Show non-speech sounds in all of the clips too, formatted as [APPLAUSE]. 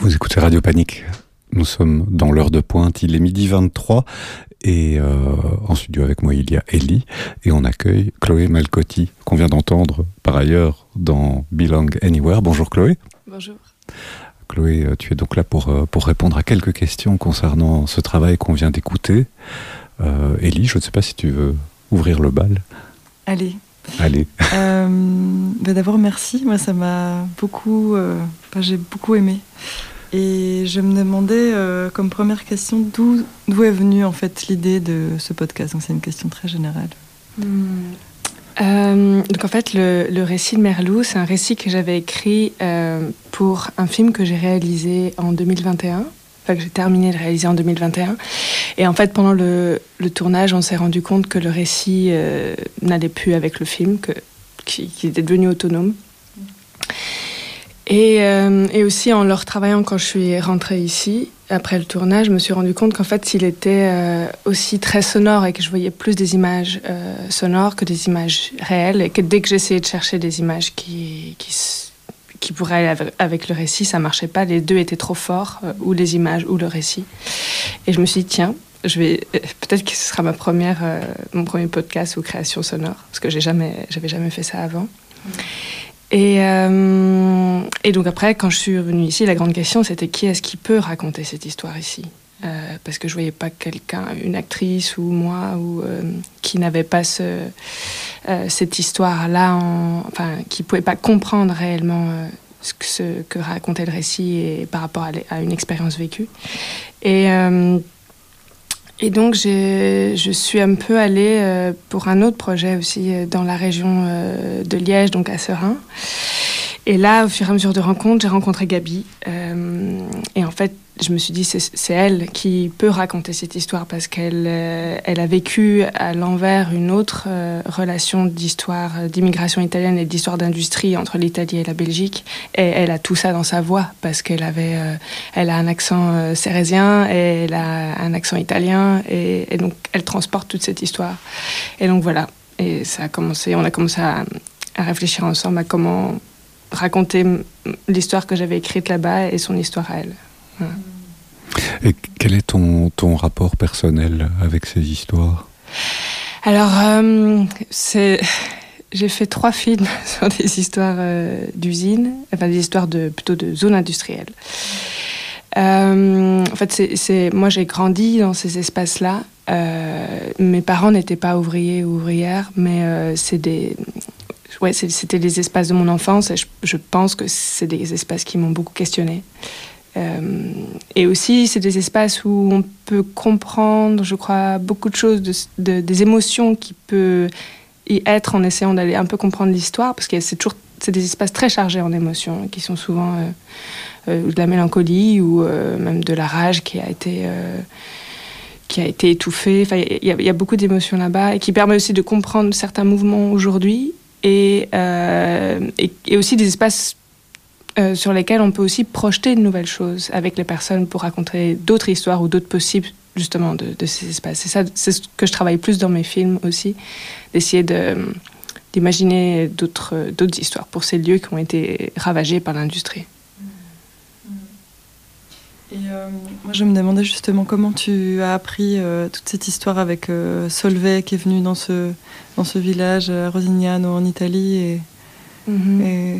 Vous écoutez Radio Panique. Nous sommes dans l'heure de pointe, il est midi 23 et euh, en studio avec moi il y a Ellie et on accueille Chloé Malcotti qu'on vient d'entendre par ailleurs dans Belong Anywhere. Bonjour Chloé. Bonjour. Chloé, euh, tu es donc là pour, euh, pour répondre à quelques questions concernant ce travail qu'on vient d'écouter. Euh, Ellie, je ne sais pas si tu veux ouvrir le bal. Allez. Allez. Euh, bah D'abord, merci. Moi, ça m'a beaucoup. Euh, J'ai beaucoup aimé. Et je me demandais, euh, comme première question, d'où d'où est venue en fait l'idée de ce podcast? Donc, c'est une question très générale. Euh, donc en fait, le, le récit de Merlou, c'est un récit que j'avais écrit euh, pour un film que j'ai réalisé en 2021. Que j'ai terminé de réaliser en 2021. Et en fait, pendant le, tournage, on s'est rendu compte que le récit euh, n'allait plus avec le film, que- qu'il était devenu autonome. Et, euh, et aussi en le retravaillant quand je suis rentrée ici, après le tournage, je me suis rendu compte qu'en fait, s'il était euh, aussi très sonore et que je voyais plus des images euh, sonores que des images réelles, et que dès que j'essayais de chercher des images qui, qui, qui pourraient aller avec, le récit, ça marchait pas. Les deux étaient trop forts, euh, ou les images ou le récit. Et je me suis dit, tiens, je vais euh, peut-être que ce sera ma première, euh, mon premier podcast ou création sonore, parce que j'ai jamais, j'avais jamais fait ça avant. Et, et donc après, quand je suis revenue ici, la grande question, c'était qui est-ce qui peut raconter cette histoire ici? Euh, Parce que je voyais pas quelqu'un, une actrice ou moi, ou euh, qui n'avait pas euh, cette histoire-là, en- enfin, qui pouvait pas comprendre réellement ce, que, racontait le récit et par rapport à, une expérience vécue. Et donc, je suis un peu allée pour un autre projet aussi dans la région de Liège, donc à Serein. Et là, au fur et à mesure de rencontres, j'ai rencontré Gabi. Et en fait, je me suis dit, c'est elle qui peut raconter cette histoire parce qu'elle euh, elle a vécu à l'envers une autre euh, relation d'histoire euh, d'immigration italienne et d'histoire d'industrie entre l'Italie et la Belgique. Et elle a tout ça dans sa voix parce qu'elle avait, elle a un accent cérésien et elle a un accent italien et, et donc elle transporte toute cette histoire. Et donc voilà. Et ça a commencé, on a commencé à, à réfléchir ensemble à comment raconter m- l'histoire que j'avais écrite là-bas et son histoire à elle. Et quel est ton, ton rapport personnel avec ces histoires? Alors, euh. J'ai fait trois films [LAUGHS] sur des histoires euh, d'usines, enfin des histoires de plutôt de zones industrielles. Euh, en fait, c'est, moi j'ai grandi dans ces espaces-là. Euh, mes parents n'étaient pas ouvriers ou ouvrières, mais c'est des, ouais, espaces de mon enfance et je, je pense que c'est des espaces qui m'ont beaucoup questionné. Euh, et aussi, c'est des espaces où on peut comprendre, je crois, beaucoup de choses, de, de- des émotions qui peuvent y être en essayant d'aller un peu comprendre l'histoire, parce que c'est toujours c'est des espaces très chargés en émotions, qui sont souvent euh, euh, de la mélancolie ou même de la rage qui a été qui a été étouffée. Enfin, il y, a- beaucoup d'émotions là-bas et qui permet aussi de comprendre certains mouvements aujourd'hui et, et aussi des espaces euh, sur lesquels on peut aussi projeter de nouvelles choses avec les personnes pour raconter d'autres histoires ou d'autres possibles justement de, de ces espaces. C'est ça, c'est ce que je travaille plus dans mes films aussi, d'essayer de d'imaginer d'autres d'autres histoires pour ces lieux qui ont été ravagés par l'industrie. Et euh, moi, je me demandais justement comment tu as appris euh, toute cette histoire avec Solvay qui est venu dans ce, dans ce village à Rosignano en Italie. Et, et, euh,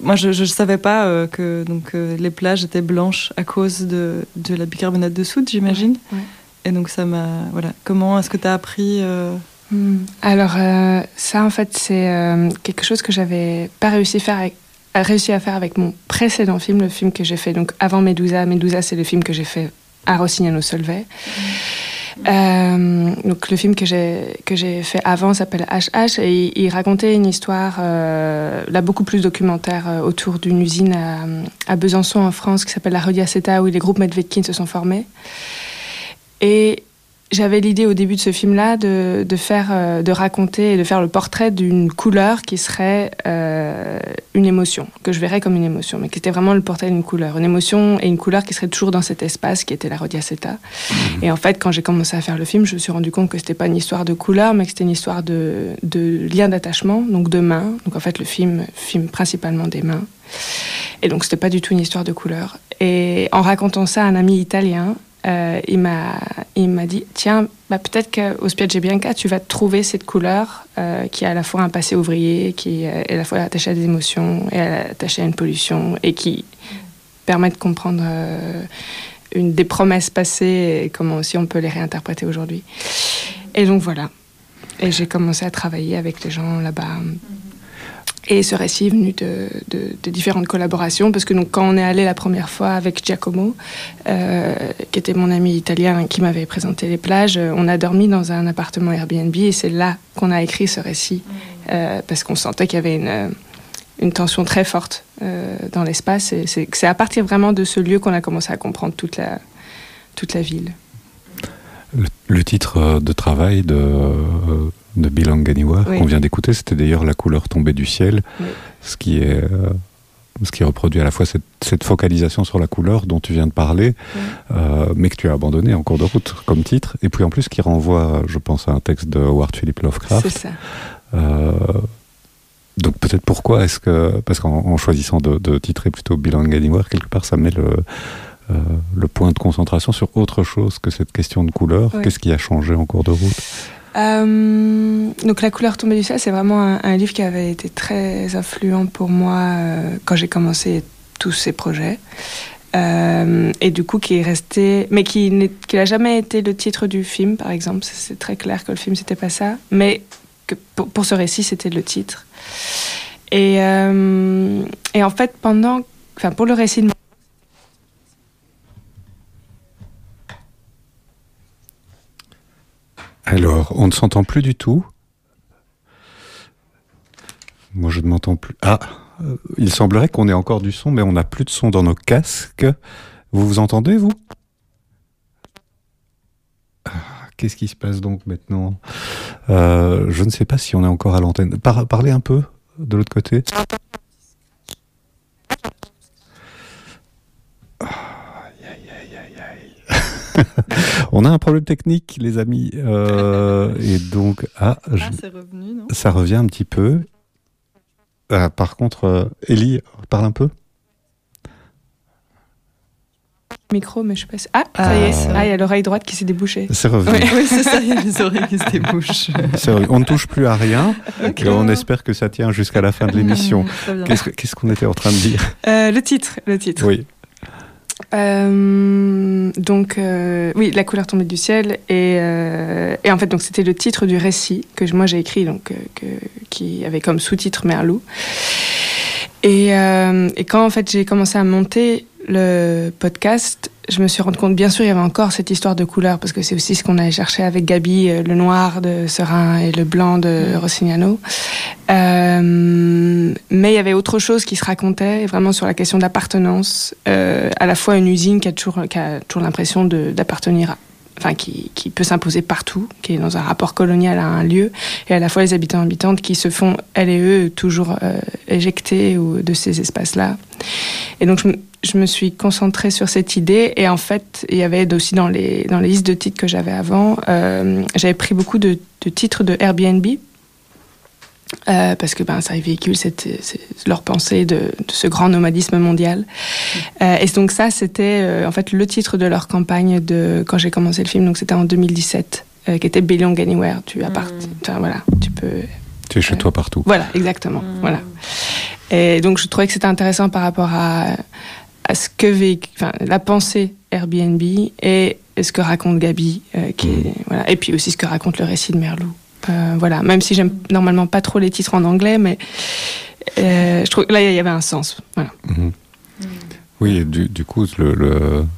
moi, je ne savais pas euh, que donc, euh, les plages étaient blanches à cause de, de la bicarbonate de soude, j'imagine. Ouais, ouais. Et donc, ça m'a. Voilà. Comment est-ce que tu as appris euh, Hmm. Alors euh, ça en fait c'est euh, quelque chose que j'avais pas réussi à faire avec a réussi à faire avec mon précédent film, le film que j'ai fait donc avant Medusa. Medusa, c'est le film que j'ai fait à Rossignano Solvay. Euh, donc le film que j'ai que j'ai fait avant s'appelle HH et il, racontait une histoire euh, là beaucoup plus documentaire euh, autour d'une usine à, à Besançon en France qui s'appelle la Rodiaceta où les groupes Medvedkin se sont formés. Et j'avais l'idée au début de ce film-là de, de, faire, euh, de raconter et de faire le portrait d'une couleur qui serait euh, une émotion, que je verrais comme une émotion, mais qui était vraiment le portrait d'une couleur, une émotion et une couleur qui serait toujours dans cet espace qui était la rodiaceta. Mmh. Et en fait, quand j'ai commencé à faire le film, je me suis rendu compte que c'était pas une histoire de couleur, mais que c'était une histoire de, de lien d'attachement, donc de mains. Donc en fait, le film filme principalement des mains. Et donc c'était pas du tout une histoire de couleur. Et en racontant ça à un ami italien, euh, il m'a il m'a dit tiens bah, peut-être qu'au Spiagge Bianca tu vas trouver cette couleur euh, qui a à la fois un passé ouvrier qui est à la fois attachée à des émotions et attachée à une pollution et qui permet de comprendre euh, une des promesses passées et comment aussi on peut les réinterpréter aujourd'hui. Et donc voilà. Et j'ai commencé à travailler avec les gens là-bas et ce récit est venu de, différentes collaborations, parce que donc, quand on est allé la première fois avec Giacomo, euh, qui était mon ami italien qui m'avait présenté les plages, euh, on a dormi dans un appartement Airbnb et c'est là qu'on a écrit ce récit, euh, parce qu'on sentait qu'il y avait une, tension très forte dans l'espace. C'est à partir vraiment de ce lieu qu'on a commencé à comprendre toute la, ville. Le, le titre de travail de de Bilang Anywhere oui. qu'on vient d'écouter, c'était d'ailleurs la couleur tombée du ciel, oui. ce qui est euh, ce qui reproduit à la fois cette, cette, focalisation sur la couleur dont tu viens de parler, oui. euh, mais que tu as abandonné en cours de route comme titre, et puis en plus qui renvoie, je pense, à un texte de Howard Philip Lovecraft. C'est ça. Euh, donc peut-être pourquoi est-ce que parce qu'en choisissant de, de titrer plutôt Bilang Anywhere quelque part ça met le euh, le point de concentration sur autre chose que cette question de couleur. Qu'est-ce qui a changé en cours de route? Euh, donc La couleur tombée du ciel, c'est vraiment un, livre qui avait été très influent pour moi euh, quand j'ai commencé tous ces projets. Euh, et du coup, qui est resté, mais qui n'a jamais été le titre du film, par exemple. C'est très clair que le film, c'était pas ça. Mais que pour, pour ce récit, c'était le titre. Et, euh, et en fait, pendant, enfin, pour le récit de Alors, on ne s'entend plus du tout. Moi, je ne m'entends plus. Ah, euh, il semblerait qu'on ait encore du son, mais on n'a plus de son dans nos casques. Vous vous entendez, vous? Ah, Qu'est-ce qui se passe donc maintenant? Euh, Je ne sais pas si on est encore à l'antenne. Par parlez un peu de l'autre côté. On a un problème technique, les amis. Euh, [LAUGHS] et donc, ah, ah je... revenu, non? ça revient un petit peu. Ah, par contre, euh, Ellie, parle un peu. Micro, mais je sais pas. Si... Ah, ça y est, ah, il y a l'oreille droite qui s'est débouchée. C'est revenu. Oui, oui c'est ça, [LAUGHS] il y a les oreilles qui se débouchent. On ne touche plus à rien. [LAUGHS] Okay. Et on espère que ça tient jusqu'à la fin de l'émission. Qu'est-ce qu'on qu était en train de dire? Euh, Le titre, le titre. Oui. Euh, donc euh, oui, la couleur tombée du ciel et, euh, et en fait c'était le titre du récit que moi j'ai écrit donc qui avait comme sous-titre Merlou. Et, et quand en fait j'ai commencé à monter le podcast, je me suis rendu compte, bien sûr, il y avait encore cette histoire de couleur, parce que c'est aussi ce qu'on allait chercher avec Gabi, euh, le noir de Serin et le blanc de Rossignano. Euh, mais il y avait autre chose qui se racontait, vraiment sur la question de l'appartenance, euh, à la fois une usine qui a toujours, qui a toujours l'impression d'appartenir à enfin qui, qui peut s'imposer partout, qui est dans un rapport colonial à un lieu, et à la fois les habitants habitantes qui se font, elles et eux, toujours euh, éjectés ou, de ces espaces-là. Et donc je, je, me suis concentrée sur cette idée, et en fait, il y avait aussi dans les, dans les listes de titres que j'avais avant, euh, j'avais pris beaucoup de, de titres de Airbnb, euh, parce que ben, ça véhicule cette, cette, leur pensée de, de, ce grand nomadisme mondial. Mmh. Euh, et donc ça, c'était en fait le titre de leur campagne de quand j'ai commencé le film, donc c'était en 2017, euh, qui était Belong Anywhere. Tu mmh. enfin, voilà, tu peux. Tu es chez toi partout. Voilà, exactement. Mmh. Voilà. Et donc je trouvais que c'était intéressant par rapport à, à ce que véhicule, enfin, la pensée Airbnb et ce que raconte Gabi, qui est, voilà, et puis aussi ce que raconte le récit de Merlou. Euh, voilà, même si j'aime normalement pas trop les titres en anglais, mais euh, je trouve là il y avait un sens. Voilà. Mm -hmm. mm. Oui, du, du coup,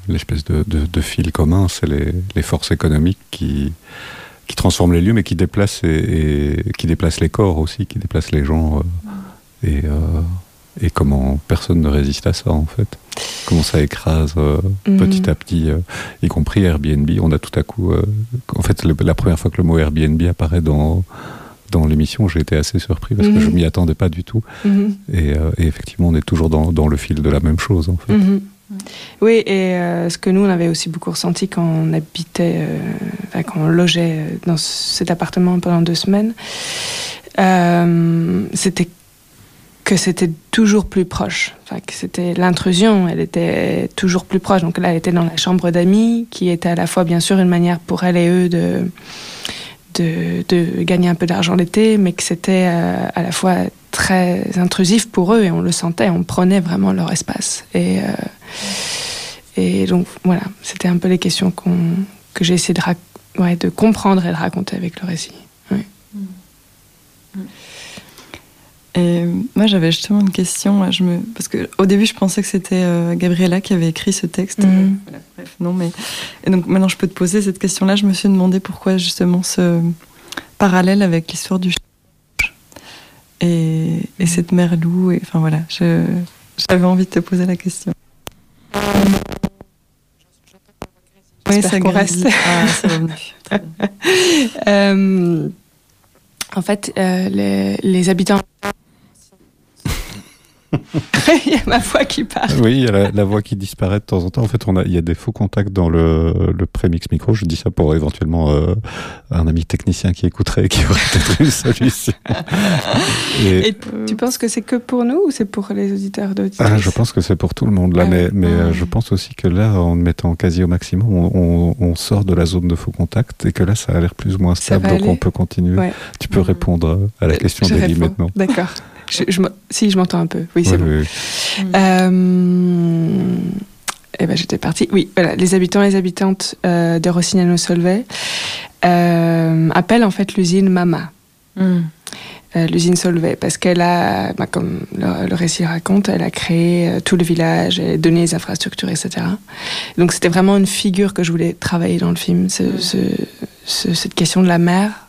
l'espèce le, le, de, de, de, fil commun, c'est les, les, forces économiques qui, qui transforment les lieux, mais qui déplacent, et, et qui déplacent les corps aussi, qui déplacent les gens. Euh, et et comment personne ne résiste à ça en fait. Comment ça écrase mhm. petit à petit, y compris Airbnb. On a tout à coup, en fait, la première fois que le mot Airbnb apparaît dans dans l'émission, j'ai été assez surpris parce que je mhm. m'y attendais pas du tout. Mhm. Et, et, effectivement, on est toujours dans, dans, le fil de la même chose en fait. Oui, et euh, ce que nous, on avait aussi beaucoup ressenti quand on habitait, euh, quand on logeait euh, dans cet appartement pendant deux semaines, c'était que c'était toujours plus proche. Enfin, que c'était l'intrusion, elle était toujours plus proche. Donc là, elle était dans la chambre d'amis, qui était à la fois, bien sûr, une manière pour elle et eux de, de, gagner un peu d'argent l'été, mais que c'était à la fois très intrusif pour eux et on le sentait, on prenait vraiment leur espace. Et, euh, et donc voilà, c'était un peu les questions que j'ai essayé de, comprendre et de raconter avec le récit. Et moi, j'avais justement une question. Je me... Parce qu'au début, je pensais que c'était euh, Gabriella qui avait écrit ce texte. Mm. bref, non, mais. Et donc maintenant, je peux te poser cette question-là. Je me suis demandé pourquoi justement ce parallèle avec l'histoire du et, et cette mère loup. Et, enfin voilà, j'avais envie de te poser la question. Oui, ça qu'on reste. Ah, [LAUGHS] euh, en fait, euh, les, les habitants [LAUGHS] il y a ma voix qui part. Oui, il y a la, voix qui disparaît de temps en temps. En fait, on a, il y a des faux contacts dans le, le prémix micro. Je dis ça pour éventuellement euh, un ami technicien qui écouterait et qui aurait peut-être une solution. [LAUGHS] Et, tu penses que c'est que pour nous ou c'est pour les auditeurs d'auditeurs ah, Je pense que c'est pour tout le monde là, mais, mais euh, je pense aussi que là, en mettant quasi au maximum, on, on, sort de la zone de faux contacts et que là, ça a l'air plus ou moins stable, donc on peut continuer. Tu peux répondre à la euh, question d'Elie maintenant. D'accord. Je, si, je m'entends un peu. Oui, c'est bon. Euh, eh ben, j'étais partie. Oui, voilà. Les habitants et les habitantes euh, de Rossignano-Solvay euh, appellent en fait l'usine Mama. Hmm. l'usine Solvay, parce qu'elle a, bah, comme le, récit raconte, elle a créé tout le village, elle a donné les infrastructures, etc. Donc c'était vraiment une figure que je voulais travailler dans le film, ce, cette question de la mer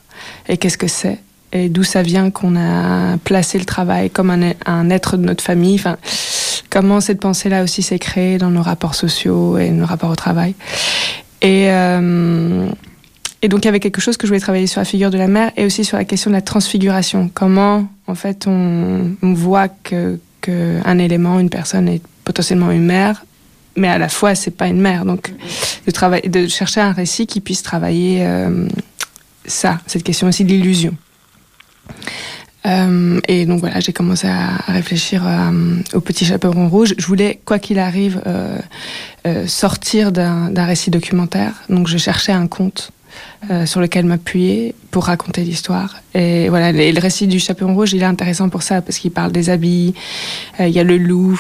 et qu'est-ce que c'est et d'où ça vient qu'on a placé le travail comme un, être de notre famille. Enfin, comment cette pensée-là aussi s'est créée dans nos rapports sociaux et nos rapports au travail. Et, euh, et donc il y avait quelque chose que je voulais travailler sur la figure de la mère et aussi sur la question de la transfiguration. Comment en fait on, voit que, élément, une personne est potentiellement une mère, mais à la fois c'est pas une mère. Donc de chercher un récit qui puisse travailler euh, ça, cette question aussi de l'illusion. Euh, et donc voilà, j'ai commencé à, réfléchir euh, au Petit Chaperon Rouge. Je voulais, quoi qu'il arrive, euh, sortir d'un récit documentaire. Donc je cherchais un conte sur lequel m'appuyer pour raconter l'histoire. Et voilà, le, récit du Chaperon Rouge, il est intéressant pour ça, parce qu'il parle des habits, il y a le loup,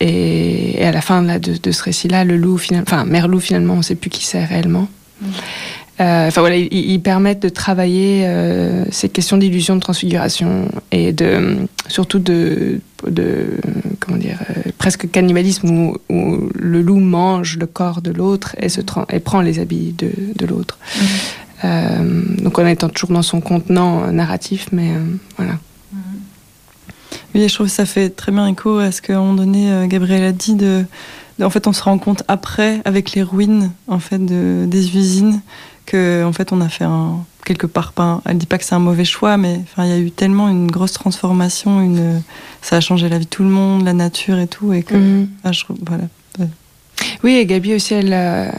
et, à la fin de, ce récit-là, le loup, enfin, Merlou, finalement, on ne sait plus qui c'est réellement. Mm. Euh, enfin voilà, ils, permettent de travailler euh, ces questions d'illusion de transfiguration et de surtout de, de comment dire euh, presque cannibalisme où, où, le loup mange le corps de l'autre et se et prend les habits de, de l'autre. Mhm. Euh, donc en étant toujours dans son contenant narratif, mais voilà. Mhm. Oui, je trouve que ça fait très bien écho à ce qu'à un moment donné Gabriel a dit de, en fait on se rend compte après avec les ruines en fait de, des usines que en fait on a fait un quelque part pas elle dit pas que c'est un mauvais choix mais enfin il y a eu tellement une grosse transformation une ça a changé la vie de tout le monde la nature et tout et que mhm. ah, je, voilà oui et Gabi aussi elle euh,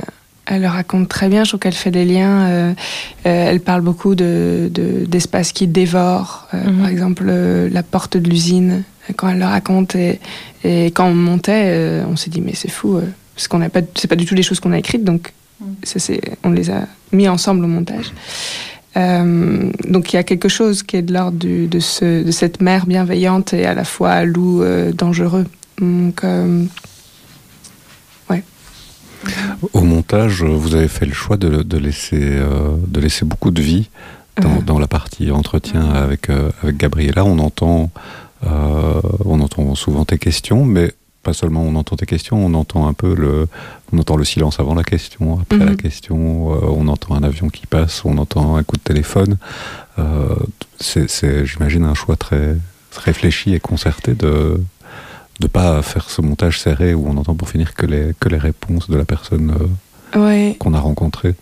elle le raconte très bien je trouve qu'elle fait des liens euh, euh, elle parle beaucoup de d'espaces qui dévorent mhm. par exemple la porte de l'usine quand elle le raconte et, et quand on montait on s'est dit mais c'est fou parce qu'on n'a pas c'est pas du tout les choses qu'on a écrites donc ça, on les a mis ensemble au montage. Euh, donc il y a quelque chose qui est de l'ordre de, ce, de cette mère bienveillante et à la fois loup euh, dangereux. Donc, euh, ouais. Au montage, vous avez fait le choix de, de laisser, de laisser beaucoup de vie dans, dans la partie entretien avec, avec Gabriella. On entend, on entend souvent tes questions, mais pas seulement on entend tes questions, on entend un peu le, on entend le silence avant la question, après la mhm. question, euh, on entend un avion qui passe, on entend un coup de téléphone. Euh, c'est, j'imagine, un choix très, réfléchi et concerté de ne pas faire ce montage serré où on entend pour finir que les, que les réponses de la personne euh, qu'on a rencontrée.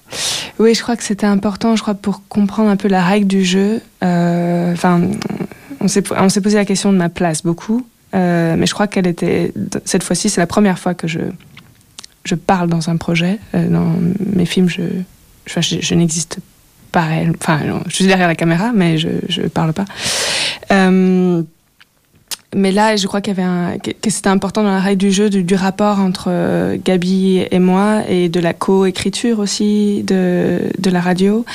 Oui, je crois que c'était important, je crois, pour comprendre un peu la règle du jeu. Enfin, on s'est posé la question de ma place beaucoup, euh, mais je crois qu'elle était, cette fois-ci, c'est la première fois que je, je parle dans un projet. dans mes films, je, je, je n'existe pas. Enfin, je suis derrière la caméra, mais je ne parle pas. Euh, mais là, je crois qu'il y avait un, que c'était important dans la règle du jeu du, rapport entre euh, Gabi et moi et de la co-écriture aussi de, de la radio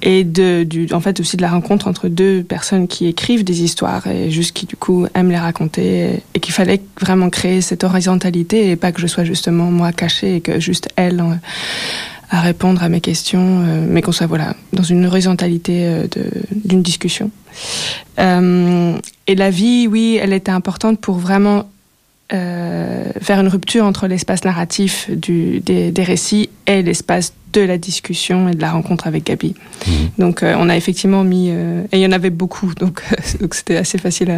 et de, du, en fait aussi de la rencontre entre deux personnes qui écrivent des histoires et juste qui du coup aiment les raconter et, qu'il fallait vraiment créer cette horizontalité et pas que je sois justement moi cachée et que juste elle à répondre à mes questions, euh, mais qu'on soit voilà dans une horizontalité euh, d'une discussion. Euh, et la vie, oui, elle était importante pour vraiment faire une rupture entre l'espace narratif du, des, des, récits et l'espace de la discussion et de la rencontre avec Gabi. Mmh. Donc on a effectivement mis, et il y en avait beaucoup, [LAUGHS] donc c'était assez facile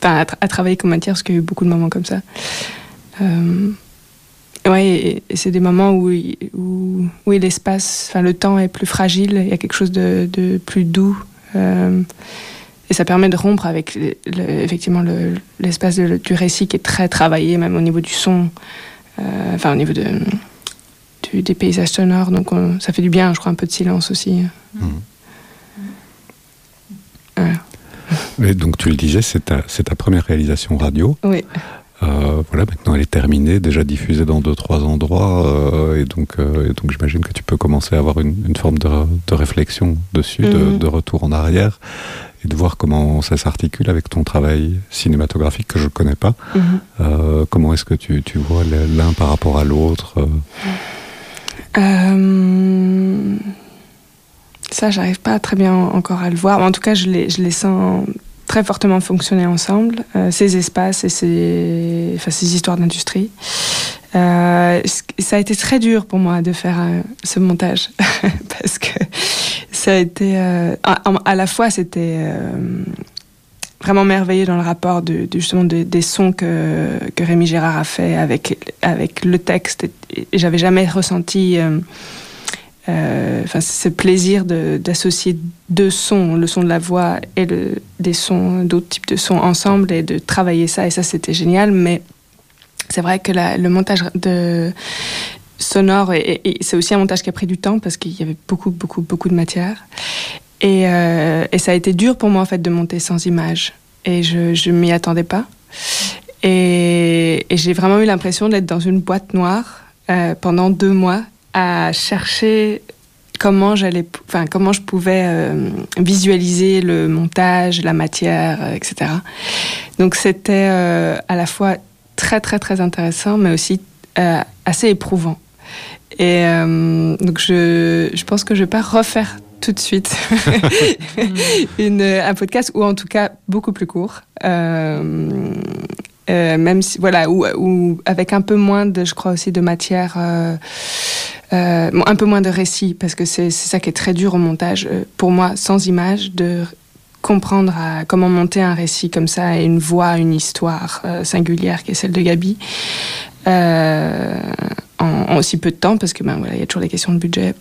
à, à, travailler comme matière parce qu'il y a eu beaucoup de moments comme ça. Oui, et, c'est des moments où, où, où l'espace, enfin le temps est plus fragile, il y a quelque chose de, de plus doux. Euh, et ça permet de rompre avec effectivement l'espace du récit qui est très travaillé, même au niveau du son, euh, enfin au niveau de, du, des paysages sonores. Donc ça fait du bien, je crois, un peu de silence aussi. Mmh. Et donc tu le disais, c'est ta, ta, première réalisation radio. Oui. Euh, voilà, maintenant elle est terminée, déjà diffusée dans deux trois endroits, euh, et donc, euh, donc j'imagine que tu peux commencer à avoir une, une forme de, de, réflexion dessus, de, mhm. de, retour en arrière, et de voir comment ça s'articule avec ton travail cinématographique que je ne connais pas. Mhm. comment est-ce que tu, tu vois l'un par rapport à l'autre Ça, j'arrive pas très bien encore à le voir. En tout cas, je les, je les sens très fortement fonctionner ensemble, euh, ces espaces et ces, enfin, ces histoires d'industrie. Euh, ça a été très dur pour moi de faire euh, ce montage [LAUGHS] parce que ça a été à, la fois c'était vraiment merveilleux dans le rapport de, justement des sons que, que Rémi Gérard a fait avec avec le texte et, j'avais jamais ressenti enfin, ce plaisir d'associer deux sons, le son de la voix et des sons, d'autres types de sons ensemble et de travailler ça. Et ça, c'était génial. Mais c'est vrai que le montage sonore, c'est aussi un montage qui a pris du temps parce qu'il y avait beaucoup, beaucoup, beaucoup de matière. Et, euh, ça a été dur pour moi, en fait, de monter sans image. Et je ne m'y attendais pas. Et, et j'ai vraiment eu l'impression d'être dans une boîte noire euh, pendant deux mois à chercher comment j'allais, enfin comment je pouvais euh, visualiser le montage, la matière, euh, etc. Donc c'était euh, à la fois très très très intéressant, mais aussi assez éprouvant. Et donc je, je pense que je vais pas refaire tout de suite [LAUGHS] une, un podcast ou en tout cas beaucoup plus court. même si voilà ou, ou, avec un peu moins de je crois aussi de matière euh, un peu moins de récit, parce que c'est ça qui est très dur au montage. Euh, pour moi, sans image, de comprendre à comment monter un récit comme ça et une voix, une histoire euh, singulière qui est celle de Gabi. en, aussi peu de temps, parce que ben voilà, il y a toujours des questions de budget.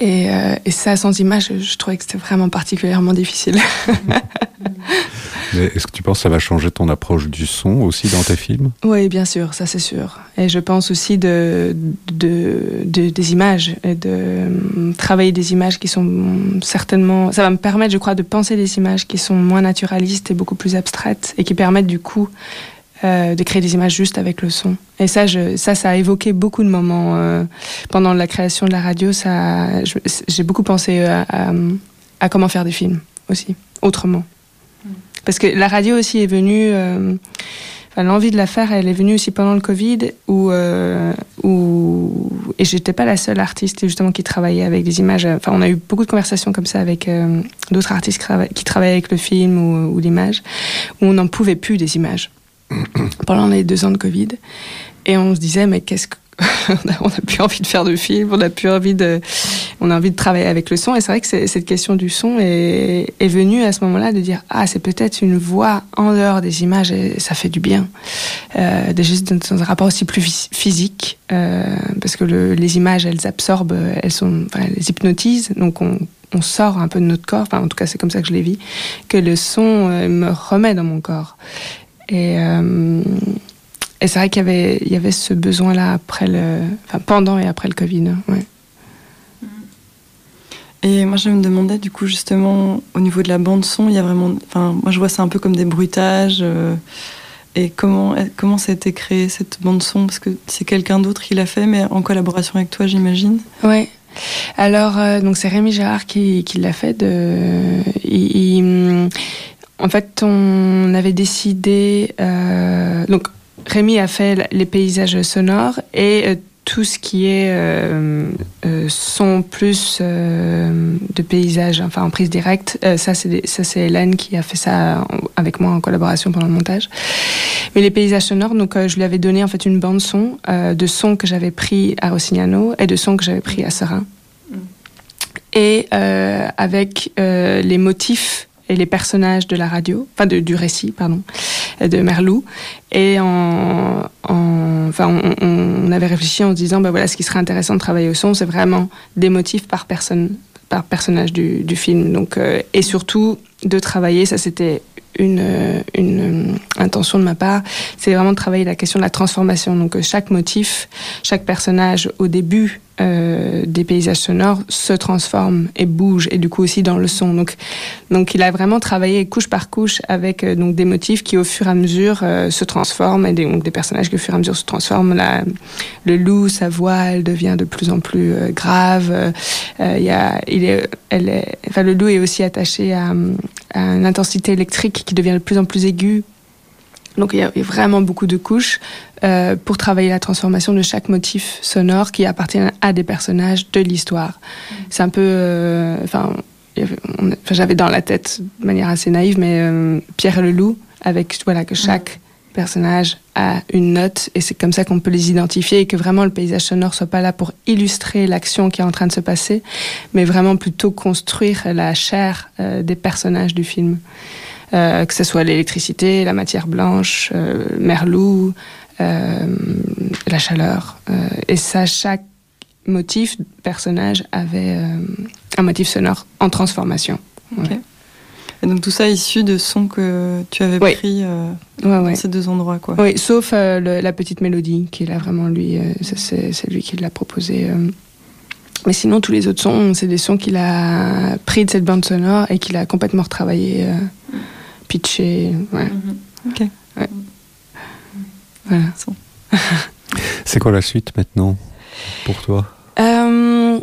Et, et ça, sans image, je trouvais que c'était vraiment particulièrement difficile. [LAUGHS] Est-ce que tu penses que ça va changer ton approche du son aussi dans tes films? Oui, bien sûr, ça c'est sûr. Et je pense aussi de, de, des images, et de euh, travailler des images qui sont certainement... Ça va me permettre, je crois, de penser des images qui sont moins naturalistes et beaucoup plus abstraites, et qui permettent du coup euh, de créer des images juste avec le son. Et ça, je, ça, ça a évoqué beaucoup de moments euh, pendant la création de la radio. Ça, j'ai beaucoup pensé à, à comment faire des films aussi, autrement. Parce que la radio aussi est venue. Euh, l'envie de la faire, elle est venue aussi pendant le Covid, où, euh, où et j'étais pas la seule artiste justement qui travaillait avec des images. Enfin, on a eu beaucoup de conversations comme ça avec euh, d'autres artistes qui, travaillaient avec le film ou, ou l'image, où on n'en pouvait plus des images [CLEARS THROAT] pendant les deux ans de Covid, et on se disait mais qu'est-ce que [LAUGHS] on n'a plus envie de faire de film, on n'a plus envie de. on a envie de travailler avec le son. Et c'est vrai que cette question du son est, venue à ce moment-là de dire ah c'est peut-être une voix en dehors des images et ça fait du bien. Euh, juste dans un rapport aussi plus physique euh, parce que le, les images elles absorbent, elles sont, enfin, hypnotisent, donc on, sort un peu de notre corps. Enfin en tout cas c'est comme ça que je les vis. Que le son euh, me remet dans mon corps. Et euh, et c'est vrai qu'il y avait, il y avait ce besoin-là après le, enfin, pendant et après le Covid. Ouais. Et moi, je me demandais, du coup, justement, au niveau de la bande-son, il y a vraiment. Enfin, moi, je vois ça un peu comme des bruitages. Euh, et comment, comment ça a été créé, cette bande-son Parce que c'est quelqu'un d'autre qui l'a fait, mais en collaboration avec toi, j'imagine Ouais. Alors, euh, donc, c'est Rémi Gérard qui, qui l'a fait. De, il, en fait, on avait décidé. Euh, donc, Rémi a fait les paysages sonores et euh, tout ce qui est euh, son plus de paysages, enfin en prise directe, ça c'est ça c'est Hélène qui a fait ça avec moi en collaboration pendant le montage. Mais les paysages sonores, donc je lui avais donné en fait une bande son de sons que j'avais pris à Rossignano et de sons que j'avais pris à Serein. Mm. Et avec les motifs les personnages de la radio, enfin du récit, pardon, de Merlou. Et en, en enfin, on, avait réfléchi en se disant, ben voilà, ce qui serait intéressant de travailler au son, c'est vraiment des motifs par personne, par personnage du, du film. Donc, euh, et surtout de travailler, ça c'était une, une intention de ma part, c'est vraiment de travailler la question de la transformation. Donc chaque motif, chaque personnage au début euh, des paysages sonores se transforme et bouge et du coup aussi dans le son. Donc, donc il a vraiment travaillé couche par couche avec euh, donc des motifs qui au fur et à mesure euh, se transforment et des, donc des personnages qui au fur et à mesure se transforment. La, le loup, sa voix, elle devient de plus en plus euh, grave. Il y a, il est, elle est, enfin le loup est aussi attaché à une intensité électrique qui devient de plus en plus aiguë donc il y a vraiment beaucoup de couches euh, pour travailler la transformation de chaque motif sonore qui appartient à des personnages de l'histoire. C'est un peu, euh, j'avais dans la tête de manière assez naïve, mais euh, Pierre le loup avec voilà que chaque. Personnage a une note et c'est comme ça qu'on peut les identifier et que vraiment le paysage sonore soit pas là pour illustrer l'action qui est en train de se passer, mais vraiment plutôt construire la chair euh, des personnages du film. Euh, que ce soit l'électricité, la matière blanche, euh, Merlou, euh, la chaleur. et ça, chaque motif, personnage avait un motif sonore en transformation. Et donc tout ça issu de sons que tu avais pris dans ces deux endroits, quoi. Oui, sauf la petite mélodie, qui est là vraiment lui, c'est lui qui l'a proposé. Mais sinon, tous les autres sons, c'est des sons qu'il a pris de cette bande sonore et qu'il a complètement retravaillé pitché. Ouais. Mhm. Ok. Ouais. Voilà. [LAUGHS] [LAUGHS] C'est quoi la suite maintenant pour toi? Euh,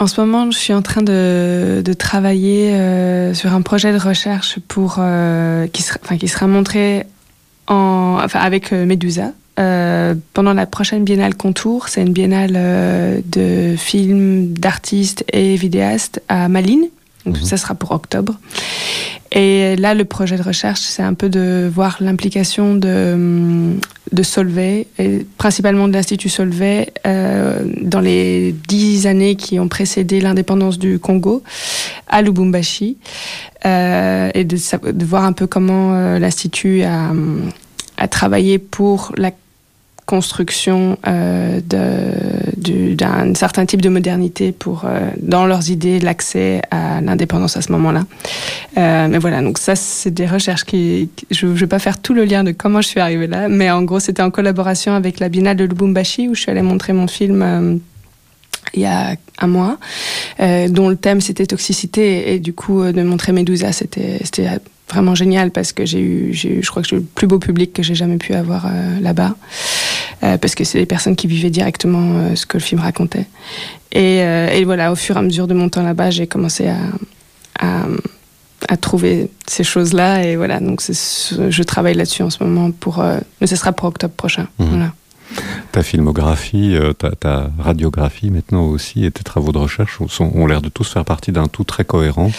En ce moment, je suis en train de, de travailler euh, sur un projet de recherche pour euh, qui, sera, enfin, qui sera montré en, enfin, avec Medusa. pendant la prochaine biennale Contour, c'est une biennale de films, d'artistes et vidéastes à Malines. Donc, mhm. ça sera pour octobre. Et là, le projet de recherche, c'est un peu de voir l'implication de, de Solvay, et principalement de l'Institut Solvay, euh, dans les dix années qui ont précédé l'indépendance du Congo, à Lubumbashi, euh, et de, de, voir un peu comment euh, l'Institut a, a travaillé pour la construction euh, d'un certain type de modernité pour, euh, dans leurs idées, l'accès à l'indépendance à ce moment-là. Euh, mais voilà, donc ça, c'est des recherches qui... je ne vais pas faire tout le lien de comment je suis arrivée là, mais en gros, c'était en collaboration avec la Biennale de Lubumbashi, où je suis allée montrer mon film il y a un mois, dont le thème c'était toxicité et, du coup de montrer Medusa c'était vraiment génial parce que j'ai eu je crois que j'ai eu le plus beau public que j'ai jamais pu avoir là-bas euh, parce que c'est des personnes qui vivaient directement euh, ce que le film racontait et, euh, et, voilà au fur et à mesure de mon temps là-bas j'ai commencé à, à, à trouver ces choses-là et voilà donc je travaille là-dessus en ce moment pour mais ce sera pour octobre prochain mmh. voilà ta filmographie, ta, ta radiographie maintenant aussi et tes travaux de recherche sont, ont l'air de tous faire partie d'un tout très cohérent.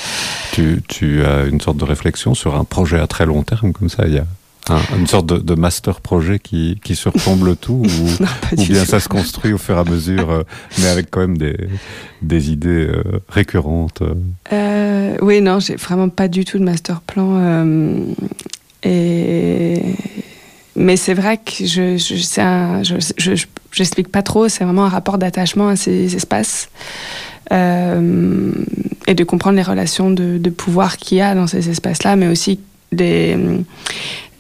Tu, tu, as une sorte de réflexion sur un projet à très long terme comme ça. Il y a une sorte de, master projet qui, qui surplombe le tout ou, [LAUGHS] bien ça se construit au fur et à mesure, euh, mais avec quand même des, des idées euh, récurrentes euh, Oui, non, j'ai vraiment pas du tout de master plan. et... Mais c'est vrai que je, je, j'explique pas trop, c'est vraiment un rapport d'attachement à ces espaces. et de comprendre les relations de, de pouvoir qu'il y a dans ces espaces-là, mais aussi des,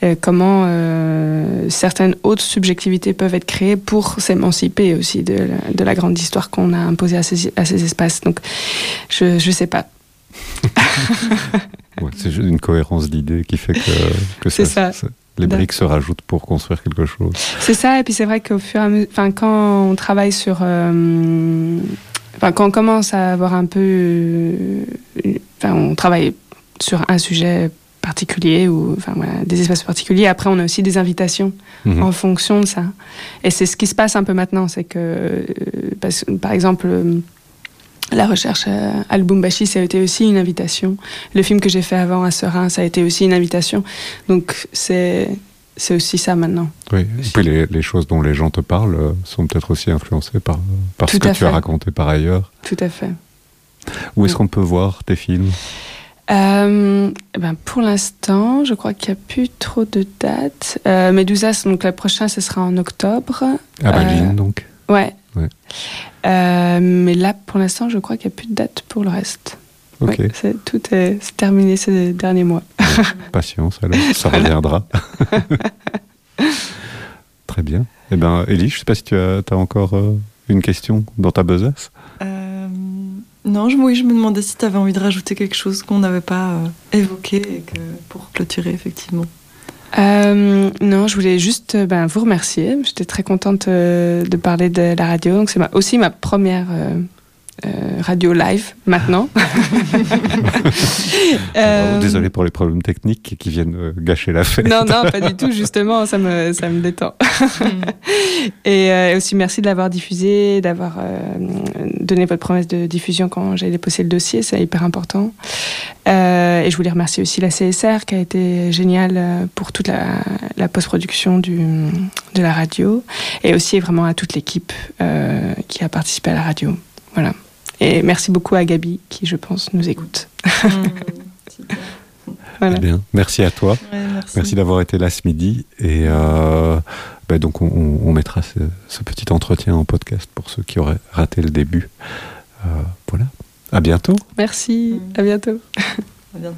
euh, comment euh, certaines autres subjectivités peuvent être créées pour s'émanciper aussi de, de, la grande histoire qu'on a imposée à ces, à ces, espaces. Donc, je ne sais pas. [LAUGHS] c'est juste une cohérence d'idées qui fait que, que ça, les briques se rajoutent pour construire quelque chose. C'est ça, et puis c'est vrai qu'au fur et à mesure, quand on travaille sur. Euh, enfin, quand on commence à avoir un peu. Enfin, on travaille sur un sujet particuliers ou enfin, voilà, des espaces particuliers. Après, on a aussi des invitations mhm. en fonction de ça. Et c'est ce qui se passe un peu maintenant. C'est que, euh, par exemple, euh, la recherche euh, à Lubumbashi, ça a été aussi une invitation. Le film que j'ai fait avant à Serein, ça a été aussi une invitation. Donc, c'est. C'est aussi ça maintenant. Oui, et puis les, les, choses dont les gens te parlent sont peut-être aussi influencées par, par ce que tu as raconté par ailleurs. Tout à fait. Où est-ce qu'on peut voir tes films? Euh, eh ben Pour l'instant, je crois qu'il n'y a plus trop de dates. Euh, Medusas, donc la prochaine, ce sera en octobre. À Berlin, euh, donc Ouais. ouais. Euh, mais là, pour l'instant, je crois qu'il n'y a plus de date pour le reste. Ok. tout est, terminé ces derniers mois. [LAUGHS] Patience, alors, ça reviendra. [LAUGHS] Très bien. Eh bien, Elie, je ne sais pas si tu as, as encore une question dans ta besace? Non, je, oui, je me demandais si tu avais envie de rajouter quelque chose qu'on n'avait pas euh, évoqué et que, pour clôturer, effectivement. Euh, non, je voulais juste euh, ben, vous remercier. J'étais très contente de parler de la radio. Donc, c'est aussi ma première euh, radio live maintenant. [LAUGHS] euh... Désolé pour les problèmes techniques qui viennent euh, gâcher la fête. Non, non, pas du tout. Justement, ça me, ça me détend. et euh, aussi merci de l'avoir diffusé, d'avoir donné votre promesse de diffusion quand j'ai déposé le dossier. C'est hyper important. et je voulais remercier aussi la CSR qui a été géniale pour toute la, la post-production de la radio et aussi vraiment à toute l'équipe qui a participé à la radio. Voilà. Et merci beaucoup à Gabi qui, je pense, nous écoute. [LAUGHS] voilà. Bien. Merci à toi. merci, d'avoir été là ce midi. Et euh, bah, donc, on, mettra ce, petit entretien en podcast pour ceux qui auraient raté le début. Euh, voilà. À bientôt. Merci. À bientôt. À bientôt.